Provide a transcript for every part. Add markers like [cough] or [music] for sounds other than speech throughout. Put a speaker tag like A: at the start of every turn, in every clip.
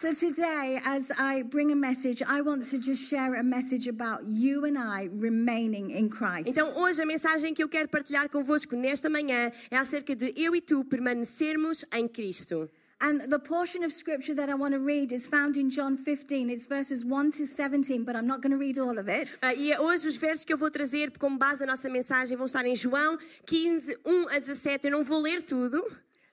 A: So today, as I bring a message, I want to just share a message about you and I remaining in Christ.
B: Então, hoje a mensagem que eu quero partilhar convosco nesta manhã é acerca de eu e tu permanecermos em Cristo.
A: And the portion of scripture that I want to read is found in John 15. It's verses 1 to 17, but I'm not going to read all of it.
B: Ah, e hoje os versos que eu vou trazer como base da nossa mensagem vão estar em João 15, 1 a 17. Eu não vou ler tudo.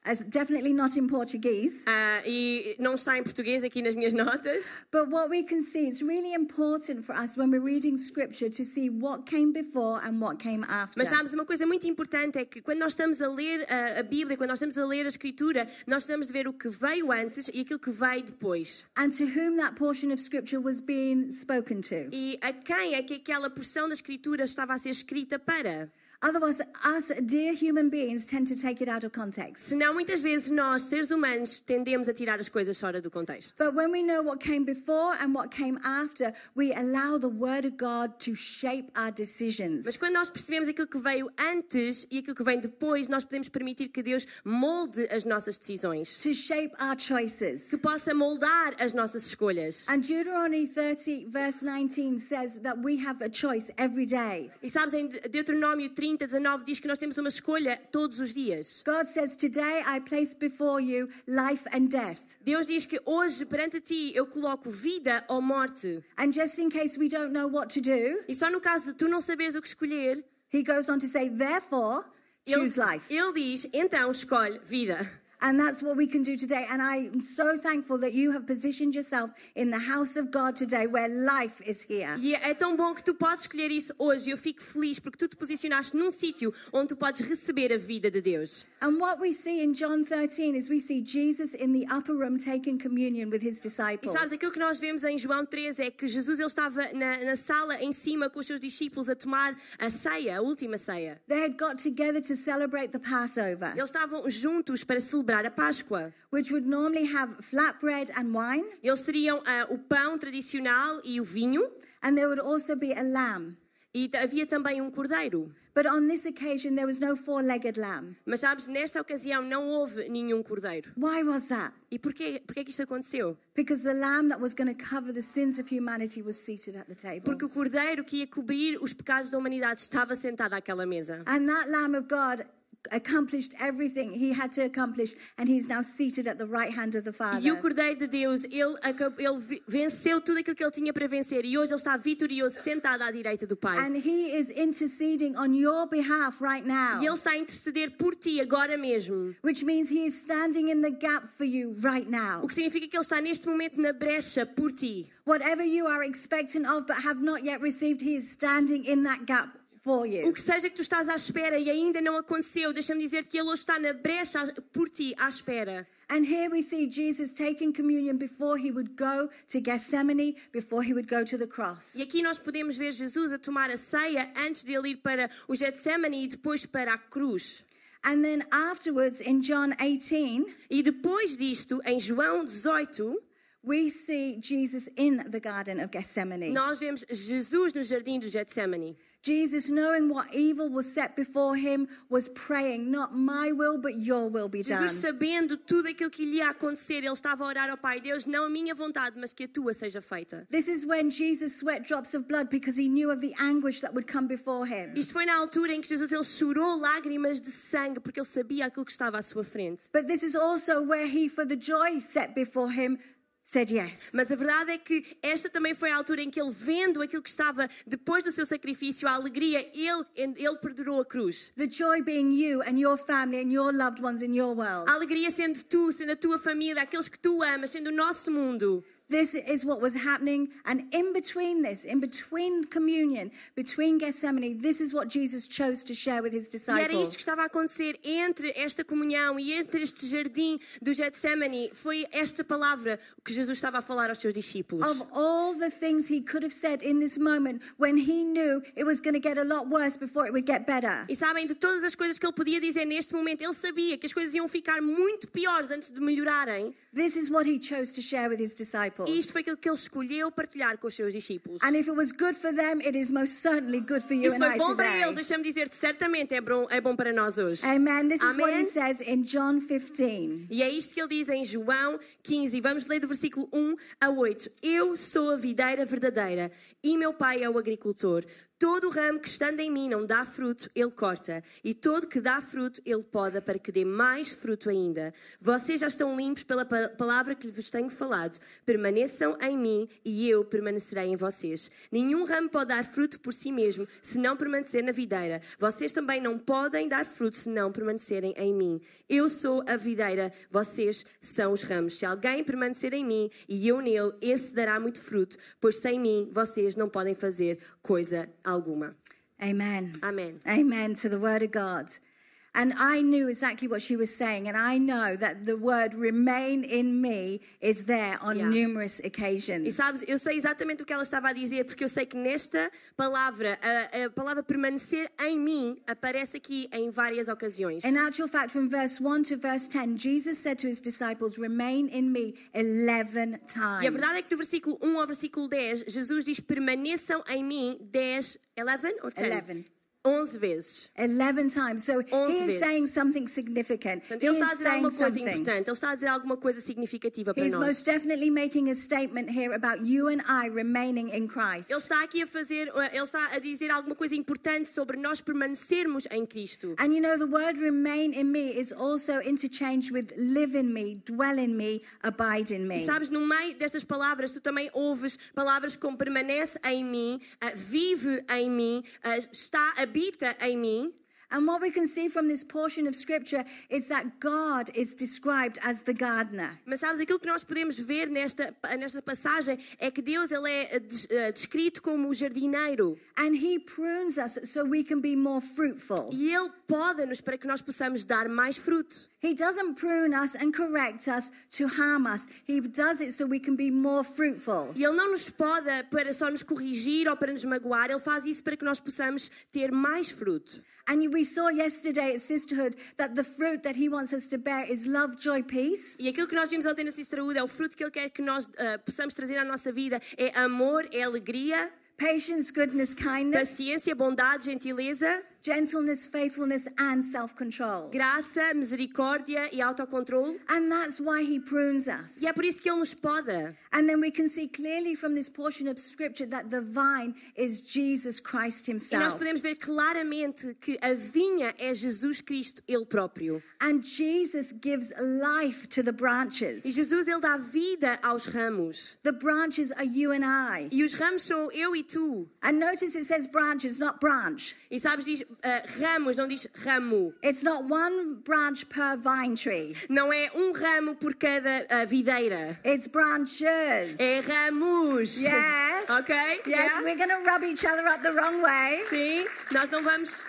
A: As definitely not in Portuguese.
B: ah, e não está em português aqui nas minhas notas.
A: But what we can see, it's really important for us when we're reading scripture to see what came before and what came after.
B: Mas sabes, uma coisa muito importante é que quando nós estamos a ler a, a Bíblia, quando nós estamos a ler a Escritura, nós precisamos de ver o que veio antes e aquilo que veio depois.
A: And to whom that portion of scripture was being spoken to.
B: E a quem é que aquela porção da Escritura estava a ser escrita para?
A: Otherwise, us dear human beings tend to take it out of context.
B: Senão, muitas vezes, nós, seres humanos, tendemos a tirar as coisas fora do contexto.
A: But when we know what came before and what came after, we allow the Word of God to shape our decisions.
B: Mas quando nós percebemos aquilo que veio antes e aquilo que vem depois, nós podemos permitir que Deus molde as nossas decisões,
A: To shape our choices.
B: que possa moldar as nossas escolhas.
A: And Deuteronomy 30, verse 19 says that we have a choice every day.
B: E sabes, em Deuteronômio 30, 19 diz que nós temos uma escolha todos os dias.
A: God says, Today I place before you life and death.
B: Deus diz que hoje, perante ti, eu coloco vida ou morte.
A: And just in case we don't know what to do,
B: E só no caso de tu não saberes o que escolher,
A: he goes on to say, Therefore,
B: ele,
A: choose life.
B: ele diz, então escolhe vida.
A: And that's what we can do today. And I'm so thankful that you have positioned yourself in the house of God today where life is here.
B: E é tão bom que tu podes escolher isso hoje. e Eu fico feliz porque tu te posicionaste num sítio onde tu podes receber a vida de Deus.
A: And what we see in John 13 is we see Jesus in the upper room taking communion with his
B: E
A: disciples.
B: sabes, aquilo que nós vemos em João 13 é que Jesus ele estava na, na sala em cima com os seus discípulos a tomar a ceia, a última ceia.
A: They had got together to celebrate the Passover,
B: Eles estavam juntos para celebrar a Páscoa.
A: which would normally have flatbread and wine,
B: Eles teriam ah, o pão tradicional e o vinho,
A: and there would also be a lamb.
B: e havia também um cordeiro.
A: But on this occasion, there was no lamb.
B: Mas sabes, nesta ocasião não houve nenhum cordeiro.
A: Why was that?
B: E porquê, porquê que isto aconteceu?
A: Because the lamb that was going to cover the sins of humanity was seated at the table.
B: Porque o cordeiro que ia cobrir os pecados da humanidade estava sentado àquela mesa.
A: And that Lamb of God accomplished everything he had to accomplish, and he's now seated at the right hand of the Father.
B: E o Cordeiro de Deus, ele, ele venceu tudo aquilo que ele tinha para vencer e hoje ele está vitorioso, sentado à direita do Pai.
A: And he is interceding on your behalf right now,
B: E ele está a interceder por ti agora mesmo.
A: which means he is standing in the gap for you right now.
B: O que significa que ele está neste momento na brecha por ti.
A: Whatever you are expectant of but have not yet received, he is standing in that gap
B: O que seja que tu estás à espera e ainda não aconteceu, deixa-me dizer-te que ele hoje está na brecha por ti, à espera.
A: And here we see Jesus taking communion before he would go to Gethsemane, before he would go to the cross.
B: E aqui nós podemos ver Jesus a tomar a ceia antes de ele ir para o Getsemane e depois para a cruz.
A: And then afterwards, in John 18,
B: E depois disto, em João 18,
A: we see Jesus in the Garden of Gethsemane.
B: nós vemos Jesus no jardim do Getsemane.
A: Jesus, knowing what evil was set before him, was praying, Not my will, but your will be done.
B: Jesus, sabendo tudo aquilo que lhe ia acontecer, ele estava a orar ao Pai: Deus, não a minha vontade, mas que a tua seja feita.
A: This is when Jesus sweat drops of blood because he knew of the anguish that would come before him.
B: Isto foi na altura em que Jesus ele chorou lágrimas de sangue porque ele sabia aquilo que estava à sua frente.
A: But this is also where he, for the joy set before him, said yes.
B: Mas a verdade é que esta também foi a altura em que ele, vendo aquilo que estava depois do seu sacrifício, a alegria, ele, ele perdurou a cruz.
A: The joy being you and your family and your loved ones in your world.
B: A alegria sendo tu, sendo a tua família, aqueles que tu amas, sendo o nosso mundo.
A: This is what was happening. And in between this, in between communion, between Gethsemane, this is what Jesus chose to share with his
B: E era isto que
A: disciples.
B: estava a acontecer entre esta comunhão e entre este jardim do Getsemane. Foi esta palavra que Jesus estava a falar aos seus discípulos.
A: Of all the things he could have said in this moment when he knew it was going to get a lot worse before it would get better.
B: E sabem, de todas as coisas que ele podia dizer neste momento, ele sabia que as coisas iam ficar muito piores antes de melhorarem.
A: This is what he chose to share with his
B: E
A: disciples.
B: isto foi aquilo que ele escolheu partilhar com os seus discípulos.
A: And if it was good for them, it is most certainly good for you
B: Isso
A: and
B: foi
A: I
B: bom para eles,
A: today.
B: deixa-me dizer-te, certamente é bom, é bom para nós hoje.
A: Amen. This is what he says in John 15.
B: E é isto que ele diz em João 15, vamos ler do versículo 1 a 8. Eu sou a videira verdadeira e meu pai é o agricultor. Todo ramo que estando em mim não dá fruto, ele corta, e todo que dá fruto, ele poda para que dê mais fruto ainda. Vocês já estão limpos pela pa- palavra que vos tenho falado. Permaneçam em mim e eu permanecerei em vocês. Nenhum ramo pode dar fruto por si mesmo, se não permanecer na videira. Vocês também não podem dar fruto se não permanecerem em mim. Eu sou a videira, vocês são os ramos. Se alguém permanecer em mim e eu nele, esse dará muito fruto, pois sem mim vocês não podem fazer coisa alguma.
A: Amen.
B: Amém.
A: Amen to the word of God. And I knew exactly what she was saying, and I know that the word remain in me is there on
B: Yeah.
A: numerous
B: E
A: occasions.
B: sabes, eu sei exatamente o que ela estava a dizer, porque eu sei que nesta palavra, a, a palavra permanecer em mim aparece aqui em várias ocasiões.
A: In actual fact, from verse 1 to verse 10, Jesus said to his disciples, Remain in me 11 times.
B: E a verdade é que do versículo 1 ao versículo 10, Jesus diz: permaneçam em mim 10, 11 ou 10?
A: Eleven.
B: 11 vezes.
A: 11 times. So he is
B: vezes.
A: saying something significant.
B: Portanto,
A: He
B: ele está a
A: is
B: dizer alguma coisa
A: something.
B: importante, ele está a dizer alguma coisa significativa para
A: He's
B: nós.
A: most definitely making a statement here about you and I remaining in Christ.
B: Ele está aqui a fazer, ele está a dizer alguma coisa importante sobre nós permanecermos em Cristo.
A: And you know, the word remain in me is also interchanged with live in me, dwell in me, abide in
B: E
A: me.
B: sabes, no meio destas palavras, tu também ouves palavras como permanece em mim, ah, vive em mim, ah, está, habita em mim.
A: And what we can see from this portion of scripture is that God is described as the gardener.
B: Mas sabes, aquilo que nós podemos ver nesta, nesta passagem é que Deus ele é des- ah, descrito como o jardineiro.
A: And he prunes us so we can be more fruitful.
B: E Ele poda-nos para que nós possamos dar mais fruto.
A: He doesn't prune us and correct us to harm us. He does it so we can be more fruitful.
B: E Ele não nos poda para só nos corrigir ou para nos magoar, Ele faz isso para que nós possamos ter mais fruto.
A: And we saw yesterday at Sisterhood that the fruit that he wants us to bear is love, joy, peace.
B: E aquilo que nós vimos ontem na Sisterhood é o fruto que Ele quer que nós ah, possamos trazer à nossa vida: é amor, é alegria,
A: Patience, goodness, kindness,
B: paciência, bondade, gentileza,
A: gentleness, faithfulness, and self control.
B: graça, misericórdia e autocontrole.
A: And that's why he prunes us.
B: E é por isso que Ele nos poda.
A: And then we can see clearly from this portion of scripture that the vine is Jesus Christ
B: E nós
A: himself.
B: podemos ver claramente que a vinha é Jesus Cristo, Ele próprio.
A: And Jesus gives life to the
B: E
A: branches.
B: Jesus, Ele dá vida aos ramos.
A: The branches are you and I.
B: E os ramos sou eu e tu.
A: And notice it says branches, not branch.
B: E sabes, diz ah, ramos, não diz ramo.
A: It's not one branch per vine tree.
B: Não é um ramo por cada ah, videira.
A: It's branches.
B: É ramos.
A: Yes.
B: Ok?
A: Yes,
B: Yeah?
A: we're going to rub each other up the wrong way.
B: Sim, nós não vamos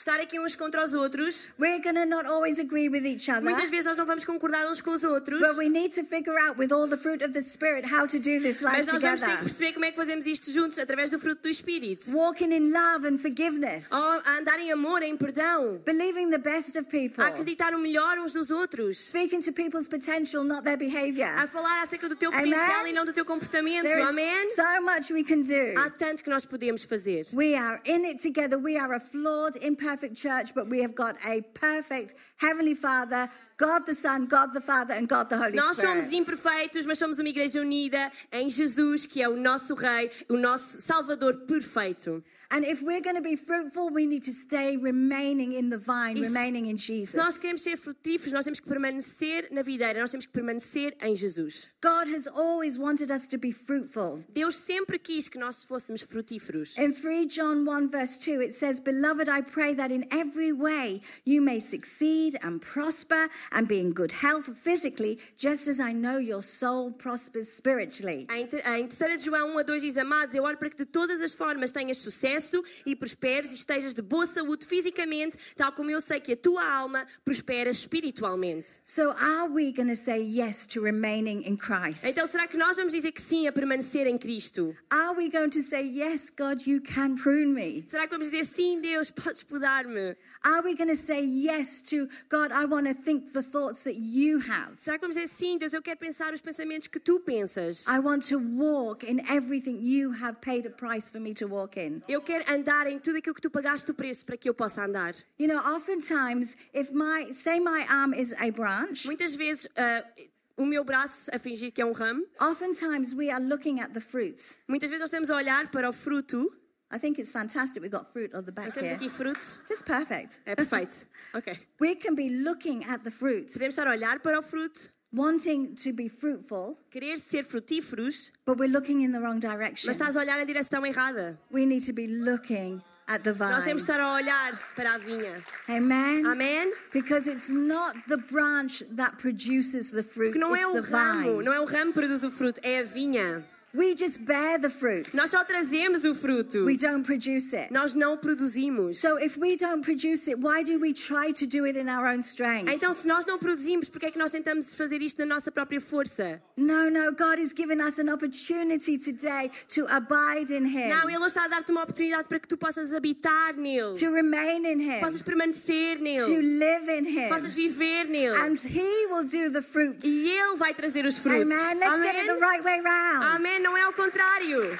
B: estar aqui uns contra os outros.
A: We're to not always agree with each other.
B: Muitas vezes nós não vamos concordar uns com os outros.
A: But we need to figure out with all the fruit of the Spirit how to do this life
B: Mas nós vamos ter que
A: together.
B: perceber como é que fazemos isto juntos, através do fruto do Espírito.
A: Walking in love and forgiveness.
B: A andar em amor, em perdão.
A: Believing the best of people.
B: A acreditar o melhor uns dos outros.
A: Speaking to people's potential, not their
B: A
A: behavior.
B: falar acerca do teu
A: Amen.
B: potencial e não do teu comportamento.
A: There
B: Amém?
A: is so much we can do.
B: Há tanto que nós podemos fazer.
A: We are in it together. We are a flawed, imperfect church, but we have got a perfect Heavenly Father, God the Son, God the Father, and God the Holy
B: Nós somos imperfeitos, mas somos uma igreja unida em Jesus, que é o nosso Rei, o nosso Salvador perfeito.
A: And if we're going to be fruitful, we need to stay remaining in the vine,
B: E
A: remaining in
B: Se
A: Jesus.
B: nós queremos ser frutíferos, nós temos que permanecer na videira, nós temos que permanecer em Jesus.
A: God has always wanted us to be fruitful.
B: Deus sempre quis que nós fôssemos frutíferos.
A: In 3 John 1, verse 2, it says, Beloved, I pray that in every way you may succeed and prosper and be in good health physically, just as I know your soul prospers spiritually.
B: Em, ter- em 3 de João 1 a 2 diz: Amados, eu oro para que de todas as formas tenhas sucesso e prosperes e estejas de boa saúde fisicamente, tal como eu sei que a tua alma prospera espiritualmente.
A: So, are we going to say yes to remaining in Christ?
B: Então, será que nós vamos dizer que sim a permanecer em Cristo?
A: Are we going to say, Yes, God, you can prune me?
B: Será que vamos dizer sim, Deus, podes podar-me?
A: Are we going to say yes to God, I want to think the thoughts that you have?
B: Será que vamos dizer sim, Deus, eu quero pensar os pensamentos que tu pensas?
A: I want to walk in everything you have paid a price for me to walk in.
B: Eu quero andar em tudo aquilo que tu pagaste o preço para que eu possa andar.
A: You know, oftentimes, if my, say my arm is a branch,
B: Muitas vezes ah, o meu braço a fingir que é um ramo.
A: oftentimes we are looking at the fruit.
B: Muitas vezes nós estamos a olhar para o fruto.
A: I think it's fantastic we've got fruit on the
B: Nós
A: back
B: temos
A: here.
B: aqui fruto.
A: Just perfect.
B: É perfeito. [laughs] Ok.
A: We can be looking at the fruit,
B: Podemos estar a olhar para o fruto,
A: wanting to be fruitful,
B: querer ser frutíferos,
A: but we're looking in the wrong direction.
B: mas estás a olhar na direção errada.
A: We need to be looking at the
B: Nós
A: vine.
B: temos de estar a olhar para a vinha.
A: Amen.
B: Amém?
A: Because it's not the branch that produces the fruit,
B: Porque não é
A: it's
B: o
A: the
B: ramo,
A: vine.
B: não é o ramo que produz o fruto, é a vinha.
A: We just bear the fruit.
B: Nós só trazemos o fruto.
A: We don't produce it.
B: Nós não produzimos.
A: So if we don't produce it, why do we try to do it in our own strength?
B: Então, se nós não produzimos, por que é que nós tentamos fazer isto na nossa própria força?
A: No, no, God has given us an opportunity today to abide in Him,
B: Não, Ele está a dar-te uma oportunidade para que tu possas habitar nele,
A: to remain in Him,
B: possas permanecer
A: to
B: nele,
A: live in
B: possas
A: Him,
B: viver nele.
A: and He will do the fruit.
B: E Ele vai trazer os frutos.
A: Amen. Let's get it the right way round.
B: Amém. Não é ao contrário.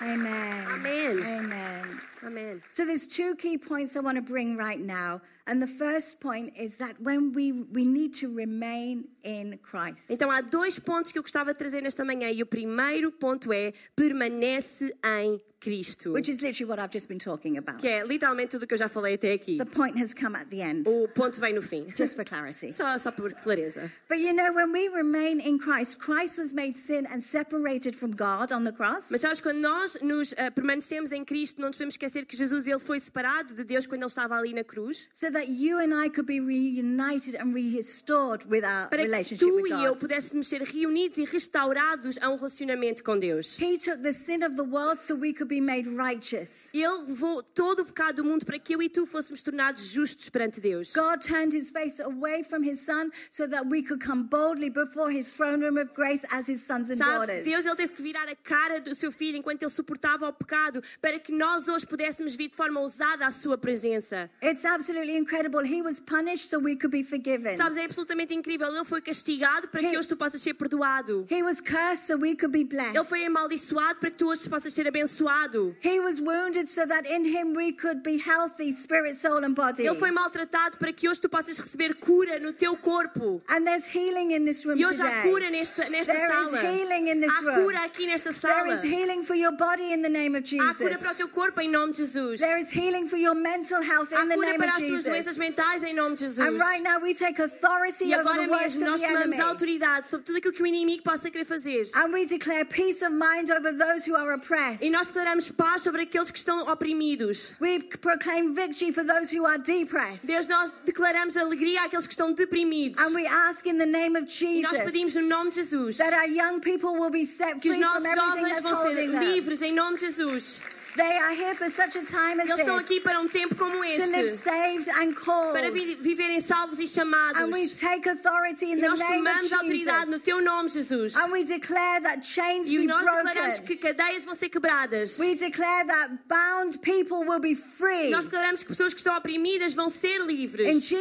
A: Amen.
B: Amen.
A: Amen.
B: Amém.
A: So there's two key points I want to bring right now. And the first point is that when we we need to remain in Christ.
B: Então há dois pontos que eu gostava de trazer nesta manhã. E o primeiro ponto é permanece em Cristo.
A: Which is literally what I've just been talking about.
B: Que é literalmente tudo o que eu já falei até aqui.
A: The point has come at the end,
B: O ponto vem no fim.
A: just for clarity. [laughs]
B: Só, só por clareza.
A: But you know, when we remain in Christ, Christ was made sin and separated from God on the cross.
B: Mas sabes, quando nós nos ah, permanecemos em Cristo, não nos podemos esquecer que Jesus ele foi separado de Deus quando ele estava ali na cruz.
A: So that you and I could be reunited and restored with our
B: Para que
A: relationship
B: tu
A: with
B: e eu
A: God.
B: pudéssemos ser reunidos e restaurados a um relacionamento com Deus.
A: He took the sin of the world so we could be made righteous.
B: Ele levou todo o pecado do mundo para que eu e tu fôssemos tornados justos perante Deus.
A: God turned his face away from his son so that we could come boldly before his throne room of grace as his sons and daughters.
B: Deus ele teve que virar a cara do seu filho enquanto ele suportava o pecado para que nós hoje pudéssemos vir de forma ousada à sua presença.
A: It's absolutely incredible. He was punished so we could be forgiven.
B: Sabes, é absolutamente incrível. Ele foi castigado para que hoje tu possas ser perdoado.
A: He was cursed so we could be
B: Ele
A: blessed.
B: foi amaldiçoado para que tu hoje possas ser abençoado.
A: He was wounded so that in him we could be healthy, spirit, soul, and body.
B: Ele foi maltratado para que hoje tu possas receber cura no teu corpo.
A: And there's healing in this room
B: E hoje há cura nesta, nesta
A: There is
B: sala.
A: healing in this
B: Há cura aqui nesta
A: There
B: sala.
A: is healing for your body in the name of
B: Há cura
A: Jesus.
B: para o teu corpo em nome de Jesus.
A: There is healing for your mental health in the name of
B: tuas doenças
A: Jesus.
B: mentais em nome de Jesus.
A: And right now we take authority
B: E
A: over
B: agora
A: the works
B: mesmo nós
A: the
B: tomamos autoridade sobre tudo aquilo que o inimigo possa querer fazer.
A: And we declare peace of mind over those who are oppressed.
B: E nós declaramos paz sobre aqueles que estão oprimidos.
A: We proclaim victory for those who are depressed.
B: Deus, nós declaramos alegria àqueles que estão deprimidos.
A: And we ask in the name of
B: E nós
A: Jesus
B: pedimos no nome de Jesus
A: that our young people will be set
B: que os
A: free from
B: nossos
A: everything
B: jovens
A: that's
B: vão
A: holding
B: ser
A: them.
B: livres em nome de Jesus.
A: They are here for such a time as
B: Eles estão aqui para um tempo como
A: to live
B: este
A: saved and called.
B: para vi- viverem salvos e chamados.
A: And we take authority in
B: E nós tomamos autoridade no teu nome, Jesus.
A: And we declare that chains
B: E
A: be
B: nós declaramos que cadeias vão ser quebradas.
A: We declare that bound people will be free.
B: Nós declaramos que pessoas que estão oprimidas vão ser
A: In
B: livres.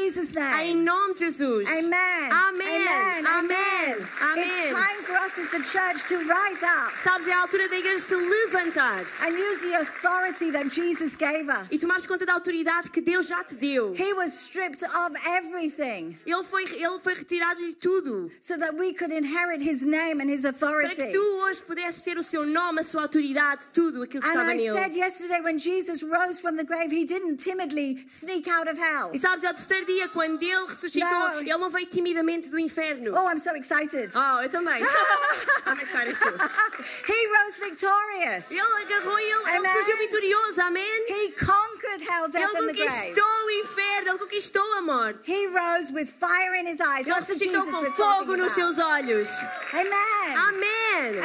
B: Em nome de Jesus.
A: Amen.
B: Amém.
A: Amen.
B: Amém.
A: It's time for us as the church to rise up
B: Sabes, é a altura da igreja se levantar
A: and use the authority that Jesus gave us.
B: e tomares conta da autoridade que Deus já te deu.
A: He was stripped of everything
B: Ele foi, ele foi retirado-lhe tudo.
A: so that we could inherit his name and his authority.
B: Para que tu hoje pudesses ter o seu nome, a sua autoridade, tudo aquilo que
A: And
B: estava
A: I
B: nele.
A: said yesterday when Jesus rose from the grave, he didn't timidly sneak out of hell.
B: E sabes, ao terceiro dia, quando ele ressuscitou,
A: Não.
B: ele não veio timidamente do inferno.
A: Oh, I'm so excited.
B: Oh, eu também. [laughs] I'm excited too. [laughs]
A: he rose victorious.
B: Ele agarrou e ele, ele fugiu vitorioso, amém?
A: He conquered hell, death,
B: Ele conquistou o inferno, ele conquistou a morte.
A: He rose with fire in his eyes.
B: Ele ressuscitou com fogo nos seus olhos.
A: Amen. Amen.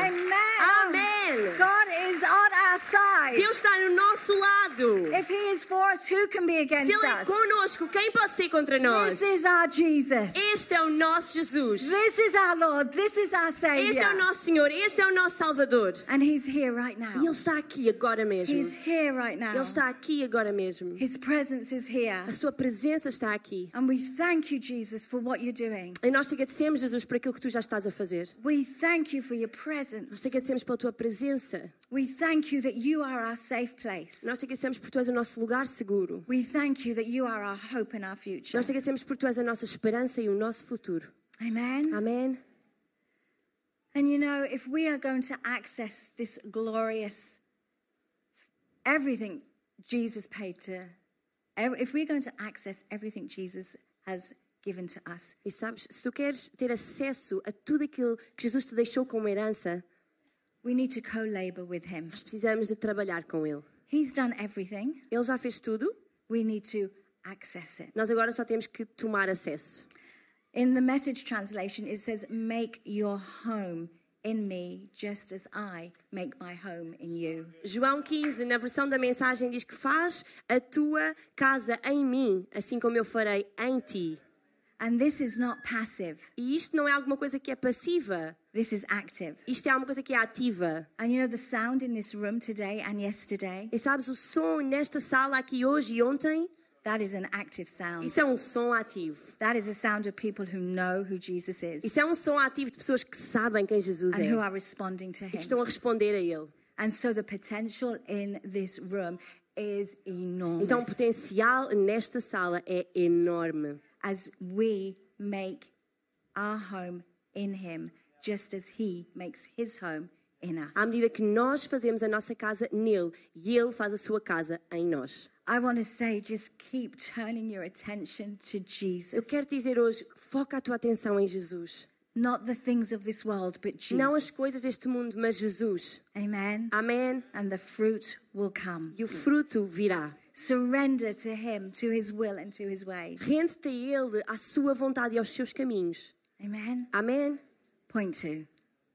B: Amém.
A: God is on our side.
B: Deus está no nosso lado.
A: If He is for us, who can be
B: Se
A: against
B: Ele é conosco, quem pode ser contra nós?
A: This is our Jesus.
B: Este é o nosso Jesus.
A: This is our Lord. This is our
B: Este é o
A: Savior.
B: nosso Senhor. Este é o nosso Salvador.
A: And He's here right
B: E
A: now.
B: Ele está aqui agora mesmo.
A: He's here right
B: Ele
A: now.
B: está aqui agora mesmo.
A: His presence is here.
B: A sua presença está aqui.
A: And we thank you, Jesus, for what you're doing.
B: E nós te agradecemos, Jesus, por aquilo que tu já estás a fazer.
A: We thank you for your
B: Nós
A: presence.
B: te agradecemos pela tua presença.
A: We thank you that you are our safe place.
B: Nós te agradecemos por tu és o nosso lugar seguro.
A: We thank you that you are our hope and our future.
B: Nós te agradecemos por tu és a nossa esperança e o nosso futuro.
A: Amen.
B: Amém.
A: And you know, if we are going to access this glorious, everything Jesus paid to, if we're going to access everything Jesus has given to us,
B: E sabes, se tu queres ter acesso a tudo aquilo que Jesus te deixou como herança,
A: we need to co labor with Him.
B: nós precisamos de trabalhar com Ele.
A: He's done everything,
B: Ele já fez tudo,
A: we need to access it.
B: nós agora só temos que tomar acesso.
A: In the message translation, it says, Make your home in me just as I make my home in you.
B: João 15, na versão da mensagem, diz que faz a tua casa em mim, assim como eu farei em ti.
A: And this is not passive,
B: E isto não é alguma coisa que é passiva,
A: this is active.
B: isto é uma coisa que é ativa.
A: And you know the sound in this room today and yesterday?
B: E sabes, o som nesta sala aqui hoje e ontem,
A: That is an active sound.
B: isso é um som ativo.
A: That is a sound of people who know who Jesus is
B: Isso é um som ativo de pessoas que sabem quem Jesus
A: and
B: é
A: who are responding to
B: e que
A: him.
B: estão a responder a Ele.
A: And so the potential in this room is enormous
B: Então o potencial nesta sala é enorme.
A: as we make our home in him just as he makes his home in us.
B: À medida que nós fazemos a nossa casa nele e ele faz a sua casa em nós.
A: I want to say just keep turning your attention to
B: Eu
A: Jesus.
B: quero te dizer hoje, foca a tua atenção em Jesus.
A: Not the things of this world, but
B: Não as
A: Jesus.
B: coisas deste mundo, mas Jesus.
A: Amen.
B: Amém.
A: And the fruit will come.
B: E o fruto virá.
A: Surrender to him, to his will and to his way.
B: Rende-te a Ele, à sua vontade e aos seus caminhos.
A: Amen.
B: Amém.
A: Point two.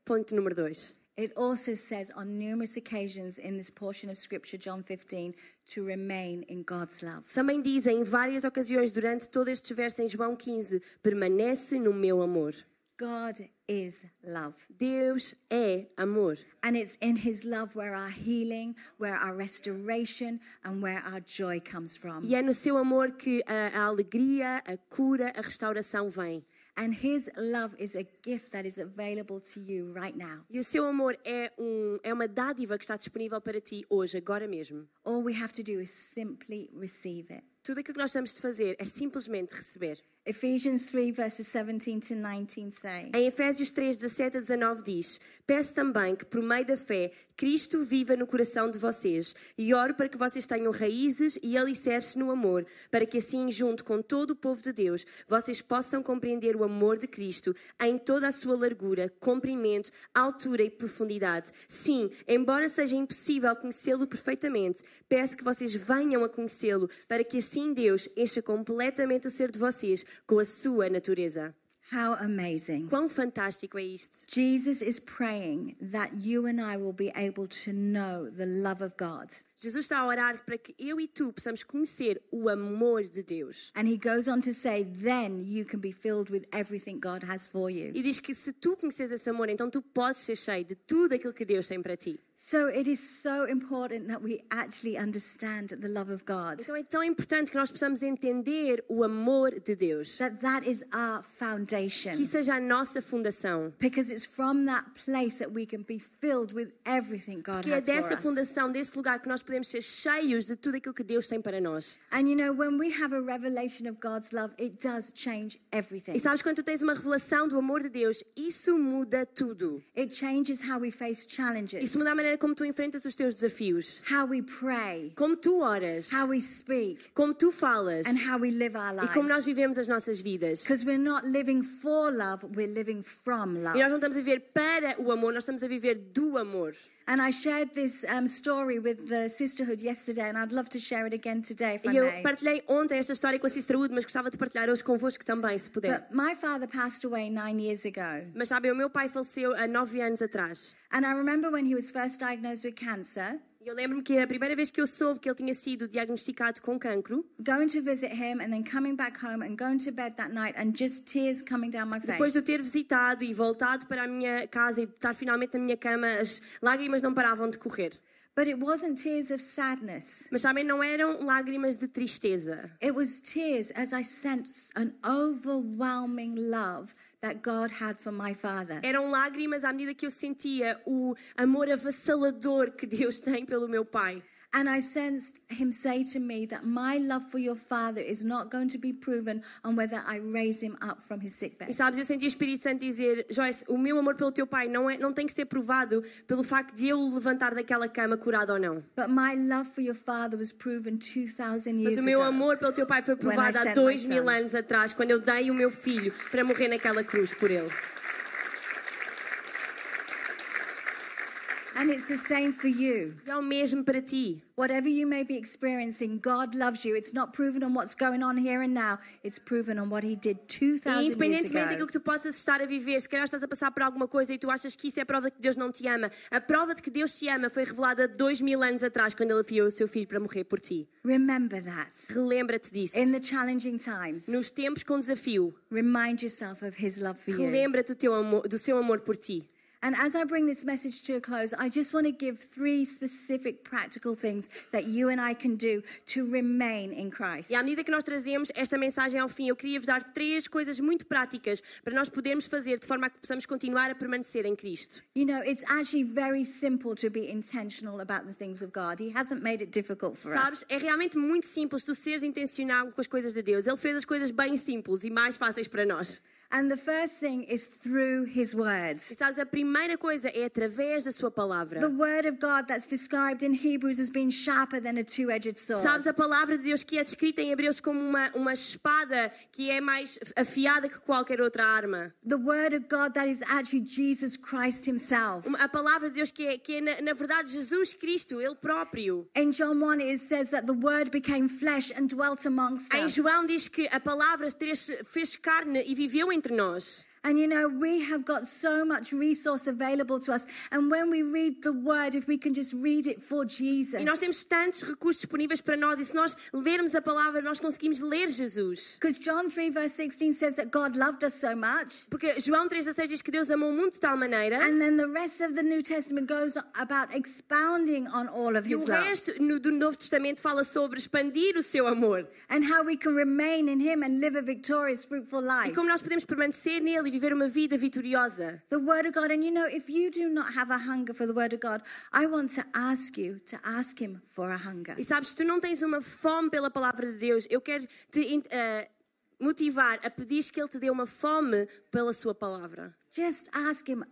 B: Ponto número dois.
A: It also says on numerous occasions in this portion of scripture, John 15, to remain in God's love.
B: Também diz em várias ocasiões durante todos estes versos em João 15: permanece no meu amor.
A: God is love.
B: Deus é amor.
A: And it's in his love where our healing, where our restoration, and where our joy comes from.
B: E é no seu amor que a, a alegria, a cura, a restauração vem.
A: And his love is a gift that is available to you right now.
B: E o seu amor é, um, é uma dádiva que está disponível para ti hoje, agora mesmo.
A: All we have to do is simply receive it.
B: Tudo aquilo que nós temos de fazer é simplesmente receber.
A: Ephesians 3, verses 17 to 19 say,
B: Em Efésios 3, 17 a 19 diz: Peço também que, por meio da fé, Cristo viva no coração de vocês, e oro para que vocês tenham raízes e alicerces no amor, para que assim, junto com todo o povo de Deus, vocês possam compreender o amor de Cristo em toda a sua largura, comprimento, altura e profundidade. Sim, embora seja impossível conhecê-lo perfeitamente, peço que vocês venham a conhecê-lo, para que assim Deus encha completamente o ser de vocês com a sua natureza.
A: How amazing.
B: Quão fantástico é isto!
A: Jesus is praying that you and I will be able to know the love of God.
B: Jesus está a orar para que eu e tu possamos conhecer o amor de Deus.
A: And he goes on to say, then you can be filled with everything God has for you.
B: E diz que se tu conheces esse amor, então tu podes ser cheio de tudo aquilo que Deus tem para ti.
A: So it is so important that we actually understand the love of God.
B: Então é tão importante que nós possamos entender o amor de Deus.
A: That that is our
B: Que
A: foundation.
B: isso seja a nossa fundação.
A: Because it's from that place that we can be filled with everything God
B: Que é
A: has for
B: dessa
A: us.
B: fundação, desse lugar, que nós podemos ser cheios de tudo aquilo que Deus tem para nós.
A: And you know, when we have a revelation of God's love, it does change everything.
B: E sabes, quando tu tens uma revelação do amor de Deus, isso muda tudo.
A: It changes how we face challenges.
B: Isso muda a maneira maneira como tu enfrentas os teus desafios,
A: how we pray,
B: como tu oras,
A: how we speak,
B: como tu falas
A: and how we live our
B: e como nós
A: lives.
B: vivemos as nossas vidas.
A: Because we're not living for love, we're living from
B: E nós
A: love.
B: não estamos a viver para o amor, nós estamos a viver do amor.
A: And I shared this um, story with the sisterhood yesterday, and I'd love to share it again today if I
B: eu
A: may.
B: partilhei ontem esta história com a Sister mas gostava de partilhar hoje convosco também, se puder.
A: But my father passed away nine years ago.
B: Mas sabem, o meu pai faleceu há nove anos atrás.
A: And I remember when he was first diagnosed with cancer,
B: eu lembro-me que a primeira vez que eu soube que ele tinha sido diagnosticado com cancro,
A: going to visit him and then coming back home and going to bed that night and just tears coming down my
B: depois de
A: face.
B: eu ter visitado e voltado para a minha casa e de estar finalmente na minha cama, as lágrimas não paravam de correr.
A: But it wasn't tears of sadness.
B: Mas sabem, não eram lágrimas de tristeza.
A: It was tears as I sensed an overwhelming love that God had for my father.
B: Eram lágrimas à medida que eu sentia o amor avassalador que Deus tem pelo meu pai.
A: And I sensed him say to me that my love for your father is not going to be proven on whether I raise him up from his sick
B: E sabes, eu senti o Espírito Santo dizer: Joyce, o meu amor pelo teu pai não, é, não tem que ser provado pelo facto de eu o levantar daquela cama curado ou não.
A: But my love for your father was proven 2,000
B: Mas
A: years
B: o meu amor pelo teu pai foi provado há dois mil anos atrás, quando eu dei o meu filho para morrer naquela cruz por ele.
A: And it's the same for you.
B: E é o mesmo para ti.
A: Whatever you may be experiencing, God loves you. It's not proven on what's going on here and now, it's proven on what He did
B: E
A: 2,000 years
B: independentemente daquilo
A: ago.
B: que tu possas estar a viver, se calhar estás a passar por alguma coisa e tu achas que isso é prova de que Deus não te ama, a prova de que Deus te ama foi revelada dois mil anos atrás, quando Ele enviou o seu filho para morrer por ti.
A: Remember that.
B: Relembra-te disso.
A: In the challenging times,
B: Nos tempos com desafio,
A: remind yourself of His love for you.
B: relembra-te do, do seu amor por ti.
A: And as I bring this message to a close, I just want to give three specific practical things that you and I can do to remain in Christ.
B: E à medida que nós trazemos esta mensagem ao fim, eu queria vos dar três coisas muito práticas para nós podermos fazer de forma a que possamos continuar a permanecer em Cristo.
A: You know, it's actually very simple to be intentional about the things of God. He hasn't made it difficult for us.
B: Sabes, é realmente muito simples tu seres intencional com as coisas de Deus. Ele fez as coisas bem simples e mais fáceis para nós.
A: And the first thing is through His Word.
B: E sabes, a primeira coisa é através da sua palavra.
A: The Word of God that's described in Hebrews as being sharper than a two edged sword.
B: Sabes, a palavra de Deus que é descrita em Hebreus como uma, uma espada que é mais afiada que qualquer outra arma.
A: The Word of God that is actually Jesus Christ Himself.
B: A palavra de Deus que é, que é na, na verdade, Jesus Cristo, Ele próprio.
A: In John 1, it says that the Word became flesh and dwelt amongst
B: Em
A: us.
B: João diz que a palavra fez, carne e viveu entre nós.
A: And you know, we have got so much resource available to us. And when we read the Word, if we can just read it for Jesus.
B: E nós temos tantos recursos disponíveis para nós, e se nós lermos a palavra, nós conseguimos ler Jesus.
A: Because John 3, verse 16 says that God loved us so much.
B: Porque João 3,16 diz que Deus amou o mundo de tal maneira
A: And then the rest of the New Testament goes about expounding on all of
B: e o
A: his love
B: resto no- do Novo Testamento fala sobre expandir o seu amor
A: and how we can remain in him and live a victorious, fruitful life.
B: e como nós podemos permanecer nele e viver uma vida vitoriosa.
A: The Word of God. And you know, if you do not have a hunger for the Word of God, I want to ask you to ask Him for a hunger.
B: E sabes, tu não tens uma fome pela palavra de Deus, eu quero te eh, motivar a pedir que Ele te dê uma fome pela sua palavra.
A: Just ask Him,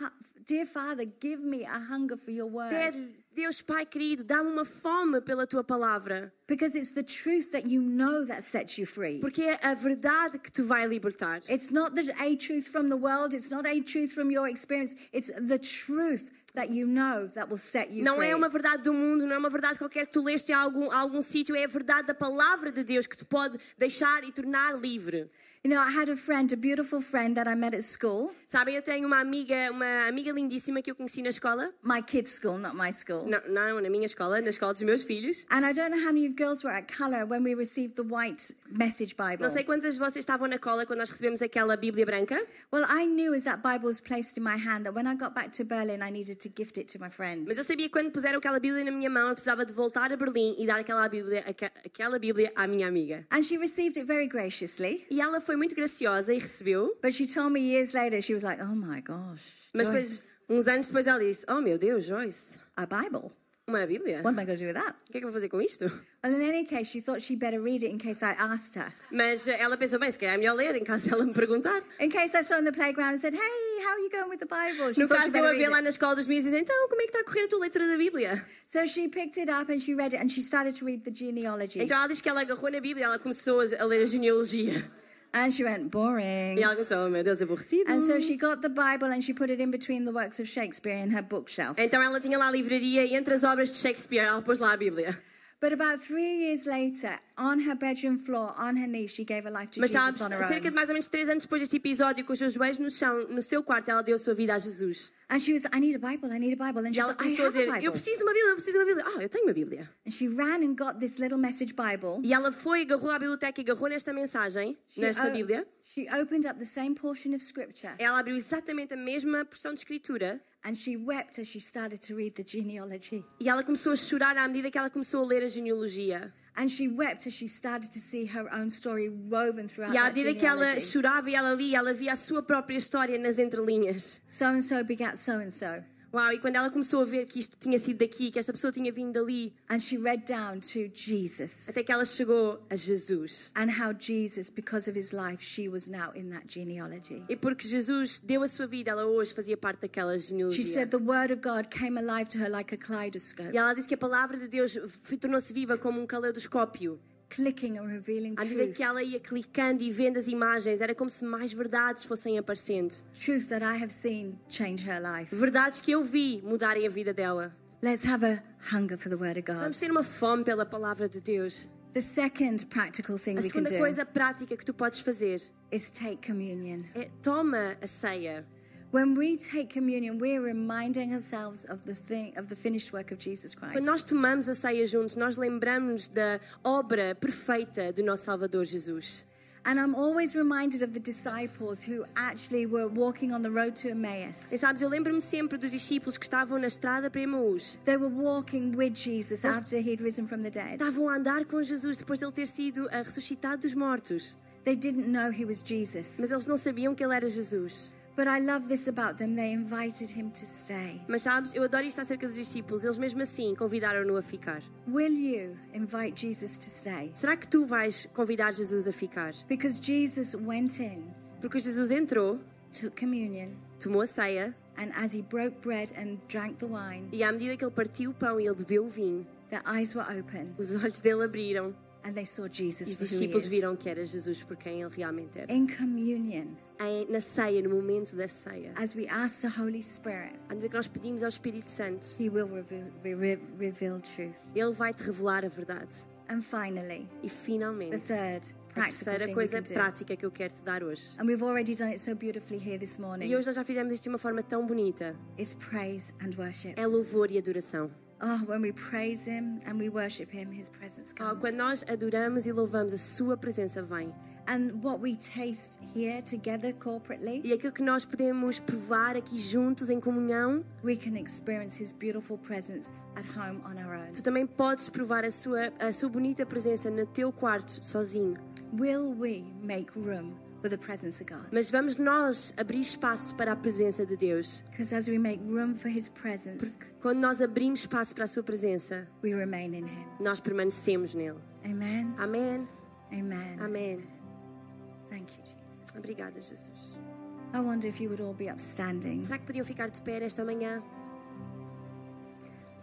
A: "Hu- Dear Father, give me a hunger for your Word.
B: Pede, Deus Pai querido, dá-me uma fome pela tua palavra,
A: Because it's the truth that you know that sets you free.
B: porque é a verdade que te vai libertar.
A: It's not the, a truth from the world, it's not a truth from your experience, it's the truth that you know that will set you
B: Não
A: free.
B: é uma verdade do mundo, não é uma verdade qualquer que tu leste em algum, algum sítio, é a verdade da palavra de Deus que te pode deixar e tornar livre.
A: You know, I had a friend, a beautiful friend that I met at school,
B: Sabem, eu tenho uma amiga, uma amiga lindíssima que eu conheci na escola.
A: my kids' school, not my school.
B: Não, não, na minha escola, na escola dos meus filhos.
A: And I don't know how many of girls were at Color when we received the white message Bible.
B: Não sei quantas de vocês estavam na cola quando nós recebemos aquela Bíblia branca,
A: Well, I knew as that Bible was placed in my hand that when I got back to Berlin, I needed to gift it to my friend.
B: mas eu sabia que quando puseram aquela Bíblia na minha mão, eu precisava de voltar a Berlim e dar aquela Bíblia, aque- aquela Bíblia à minha amiga.
A: And she received it very graciously.
B: E ela foi muito graciosa e recebeu,
A: But she told me years later, she was like, oh my gosh,
B: mas depois, uns anos depois, ela disse: Oh meu Deus, Joyce,
A: a Bible.
B: Uma Bíblia?
A: What am I going to do with that?
B: O que é que eu vou fazer com isto?
A: Well, in any case, she thought she'd better read it in case I asked her.
B: Mas eh, ela pensou, bem, se calhar é melhor ler em caso [laughs] ela me perguntar.
A: In case I saw her in the playground and said, hey, how are you going with the Bible? She
B: No
A: thought
B: caso
A: she'd
B: de eu
A: better
B: a ver
A: read
B: lá
A: it.
B: na escola dos meses e dizer, então, como é que está a correr a tua leitura da Bíblia?
A: So she picked it up and she read it and she started to read the genealogy.
B: Então ela diz que ela agarrou na Bíblia, ela começou a a ler a genealogia.
A: And she went, boring.
B: E ela começou, oh meu Deus, aborrecido.
A: And so she got the Bible and she put it in between the works of Shakespeare in her bookshelf.
B: Então ela tinha lá a livraria e entre as obras de Shakespeare ela pôs lá a Bíblia.
A: But about three years later, on her bedroom floor, on her knees, she gave her life to
B: Mas
A: Jesus
B: sabes, cerca de mais ou menos três anos depois deste episódio, com os seus joelhos no chão, no seu quarto, ela deu a sua vida a Jesus.
A: And she was, I need a Bible, I need a Bible. And she
B: ela
A: was like, I
B: começou a
A: a
B: dizer, eu preciso de uma Bíblia, eu preciso de uma Bíblia. Ah, eu tenho uma Bíblia.
A: And she ran and got this little message Bible.
B: E ela foi, agarrou à biblioteca e agarrou nesta mensagem,
A: She,
B: nesta Bíblia.
A: she opened up the same portion of scripture
B: Ela abriu exatamente a mesma porção de escritura
A: and she wept as she started to read the genealogy.
B: e ela começou a chorar à medida que ela começou a ler a genealogia.
A: And she wept as she started to see her own story woven throughout
B: E à medida que ela chorava e ela lia, ela via a sua própria história nas entrelinhas.
A: So and so begat so and so.
B: Uau, e quando ela começou a ver que isto tinha sido daqui, que esta pessoa tinha vindo dali,
A: And she read down to Jesus
B: até que ela chegou a Jesus.
A: and how Jesus, because of his life, she was now in that genealogy.
B: E porque Jesus deu a sua vida, ela hoje fazia parte daquela
A: She
B: genealogia.
A: said the word of God came alive to her like a kaleidoscope,
B: E ela disse que a palavra de Deus tornou-se viva como um caleidoscópio.
A: Clicking and revealing
B: À medida
A: truth.
B: que ela ia clicando e vendo as imagens, era como se mais verdades fossem aparecendo.
A: That I have seen change her life.
B: Verdades que eu vi mudarem a vida dela.
A: Let's have a hunger for the word of God.
B: Vamos ter uma fome pela palavra de Deus.
A: The second practical thing
B: A
A: we can
B: segunda
A: do
B: coisa prática que tu podes fazer
A: is take communion.
B: é toma a ceia.
A: When we take communion, we're reminding ourselves of the thing of the finished work of Jesus Christ.
B: Quando nós tomamos a ceia juntos, nós lembramos da obra perfeita do nosso Salvador Jesus.
A: And I'm always reminded of the disciples who actually were walking on the road to Emmaus.
B: E sabes, eu lembro-me sempre dos discípulos que estavam na estrada para Emaús.
A: They were walking with Jesus after he'd risen from the dead.
B: Estavam a andar com Jesus depois de ele ter sido ah, ressuscitado dos mortos.
A: They didn't know he was Jesus.
B: Mas eles não sabiam que ele era Jesus.
A: But I love this about them. They invited him to stay.
B: Mas sabes, eu adoro isto acerca dos discípulos. Eles mesmo assim convidaram-no a ficar.
A: Will you invite Jesus to stay?
B: Será que tu vais convidar Jesus a ficar?
A: Because Jesus went in,
B: Porque Jesus entrou,
A: took communion,
B: tomou a ceia
A: and as he broke bread and drank the wine,
B: e à medida que ele partiu o pão e ele bebeu o vinho,
A: their eyes were open
B: os olhos dele abriram e os discípulos
A: is.
B: viram que era Jesus por quem ele realmente era.
A: In communion,
B: Em- Na ceia, no momento da ceia,
A: as we ask the Holy Spirit,
B: à medida que nós pedimos ao Espírito Santo,
A: he will reveal, re- reveal truth.
B: ele vai te revelar a verdade.
A: And finally,
B: E
A: the
B: finalmente,
A: third
B: a terceira coisa prática que eu quero te dar hoje.
A: And we've already done it so beautifully here this morning.
B: E hoje nós já fizemos isto de uma forma tão bonita.
A: is praise and worship.
B: É louvor e adoração.
A: Oh, when we praise Him and we worship Him, His presence
B: Oh,
A: comes.
B: quando nós adoramos e louvamos, a sua presença vem.
A: And what we taste here together corporately,
B: E aquilo que nós podemos provar aqui juntos em comunhão,
A: we can experience His beautiful presence at home on our own.
B: tu também podes provar a sua, a sua bonita presença no teu quarto, sozinho.
A: Will we make room for the presence of God?
B: Mas vamos nós abrir espaço para a presença de Deus.
A: Because as we make room for His presence,
B: Quando nós abrimos espaço para a sua presença,
A: we remain in Him.
B: nós permanecemos nele.
A: Amen.
B: Amém.
A: Amen.
B: Amém.
A: Thank you, Jesus.
B: Obrigada, Jesus.
A: I wonder if you would all be upstanding.
B: Será que podiam ficar de pé esta manhã?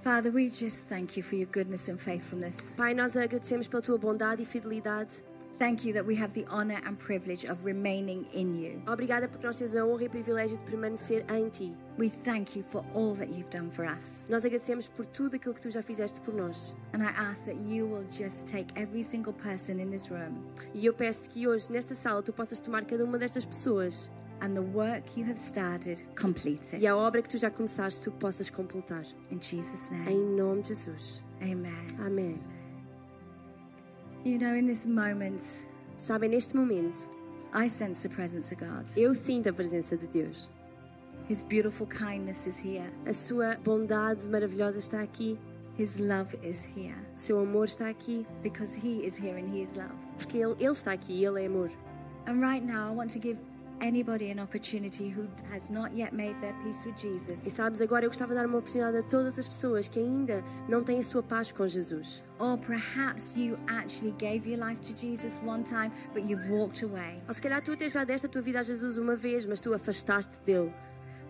A: Father, we just thank you for your goodness and faithfulness.
B: Pai, nós agradecemos pela tua bondade e fidelidade.
A: Thank you that we have the honor and privilege of remaining in you.
B: Obrigada porque nós temos a honra e o privilégio de permanecer em ti.
A: We thank you for all that you've done for us.
B: Nós agradecemos por tudo aquilo que tu já fizeste por nós.
A: And I ask that you will just take every single person in this room
B: E eu peço que hoje, nesta sala, tu possas tomar cada uma destas pessoas
A: and the work you have started, complete
B: e
A: it.
B: a obra que tu já começaste, tu possas completar.
A: In Jesus'
B: Em
A: name.
B: nome de Jesus.
A: Amen.
B: Amém.
A: You know, in this moment,
B: Sabem, neste momento,
A: I sense the presence of God.
B: eu sinto a presença de Deus.
A: His beautiful kindness is here,
B: A sua bondade maravilhosa está aqui.
A: His love is here
B: O seu amor está aqui.
A: because He is here and He is love.
B: Porque Ele, ele está aqui e Ele é amor.
A: And right now, I want to give anybody an opportunity who has not yet made their peace with
B: E
A: Jesus,
B: sabes, agora eu gostava de dar uma oportunidade a todas as pessoas que ainda não têm a sua paz com Jesus.
A: or perhaps you actually gave your life to Jesus one time, but you've walked away.
B: Ou se calhar tu até já deste a tua vida a Jesus uma vez, mas tu afastaste dele.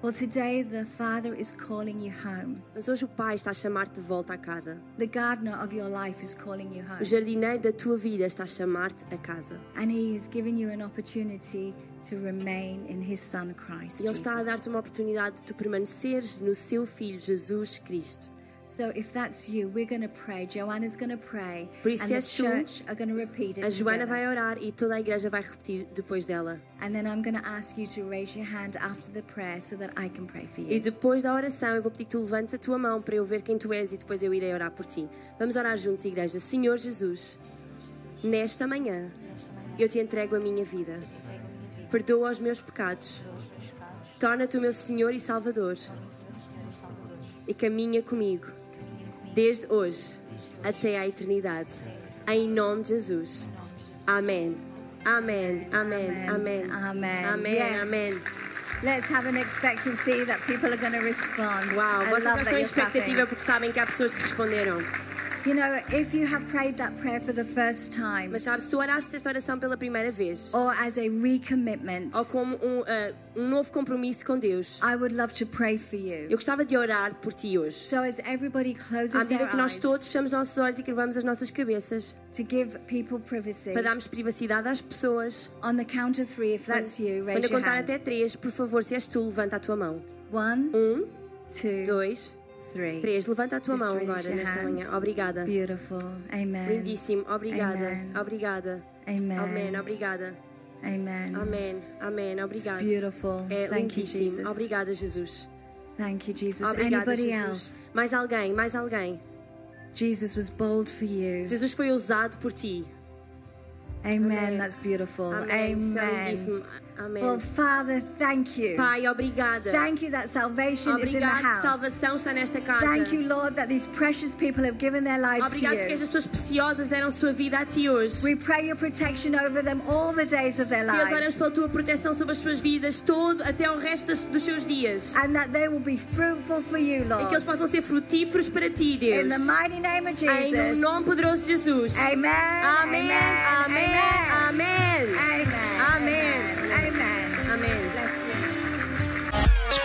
A: Well, today the Father is calling you home.
B: Mas hoje o Pai está a chamar-te de volta à casa.
A: The gardener of your life is calling you
B: O
A: home.
B: jardineiro da tua vida está a chamar-te a casa.
A: And He is giving you an opportunity to remain in His Son Christ.
B: E Ele está a dar-te uma oportunidade de tu permaneceres no seu Filho, Jesus Cristo.
A: So if that's you, we're going to pray. Joanna's going to pray.
B: Por isso,
A: and the church are going to repeat it.
B: A Joana
A: together.
B: vai orar e toda a igreja vai repetir depois dela.
A: And then I'm going to ask you to raise your hand after the prayer so that I can pray for
B: E
A: you.
B: depois da oração eu vou pedir que tu levantes a tua mão para eu ver quem tu és e depois eu irei orar por ti. Vamos orar juntos, igreja. Senhor Jesus, nesta manhã eu te entrego a minha vida. Perdoa os meus pecados. Torna-te o meu Senhor e Salvador. E caminha comigo, desde hoje até à eternidade. Em nome de Jesus. Amém. Amém. Amém. Amém. Amém.
A: Yes.
B: Amém.
A: Let's have an expectancy that people are going to respond.
B: Uau,
A: I
B: vocês estão em expectativa porque sabem que há pessoas que responderam.
A: You know, if you have prayed that prayer for the first time
B: Mas sabes, se tu oraste esta oração pela primeira vez,
A: or as a recommitment,
B: ou como um, ah, um novo compromisso com Deus,
A: I would love to pray for
B: eu
A: you.
B: gostava de orar por ti hoje.
A: So as everybody closes
B: À medida que nós todos fechamos nossos olhos e curvamos as nossas cabeças,
A: to give people privacy,
B: para darmos privacidade às pessoas,
A: on the count of three, if that's you,
B: quando
A: raise
B: eu
A: your
B: contar
A: hand.
B: até três, por favor, se és tu, levanta a tua mão.
A: One,
B: Um,
A: two,
B: dois,
A: three.
B: três. Levanta a tua
A: Just
B: mão agora, nesta manhã. Obrigada.
A: Beautiful. Amen.
B: Lindíssimo. Obrigada.
A: Amen.
B: Obrigada.
A: Amen.
B: Amém. Obrigada.
A: Amen.
B: Amém. Amém.
A: It's beautiful.
B: É
A: Thank you,
B: lindíssimo.
A: Jesus.
B: Obrigada, Jesus.
A: Thank you, Jesus.
B: Obrigada,
A: Anybody
B: Jesus.
A: else?
B: Mais alguém, mais alguém.
A: Jesus was bold for you.
B: Jesus foi usado por ti.
A: Amen.
B: Amém.
A: That's beautiful.
B: É
A: Amen.
B: Amém.
A: Well, Father, thank you.
B: Pai, obrigada.
A: Thank you that salvation is in the
B: que
A: house.
B: salvação está nesta casa.
A: Thank you, Lord, that these precious people have given their lives to
B: Obrigado porque
A: you.
B: estas pessoas preciosas deram sua vida a ti hoje.
A: We pray your protection over them all the days of their
B: Deus, oramos
A: lives.
B: pela tua proteção sobre as suas vidas todo, até o resto dos seus dias.
A: And that they will be fruitful for you,
B: E que eles
A: Lord.
B: possam ser frutíferos para ti, Deus.
A: In the mighty name of
B: Em
A: Jesus.
B: nome poderoso de Jesus.
A: Amen.
B: Amém. Amém. Amém.
A: Amen.
B: Amém.
A: Amen.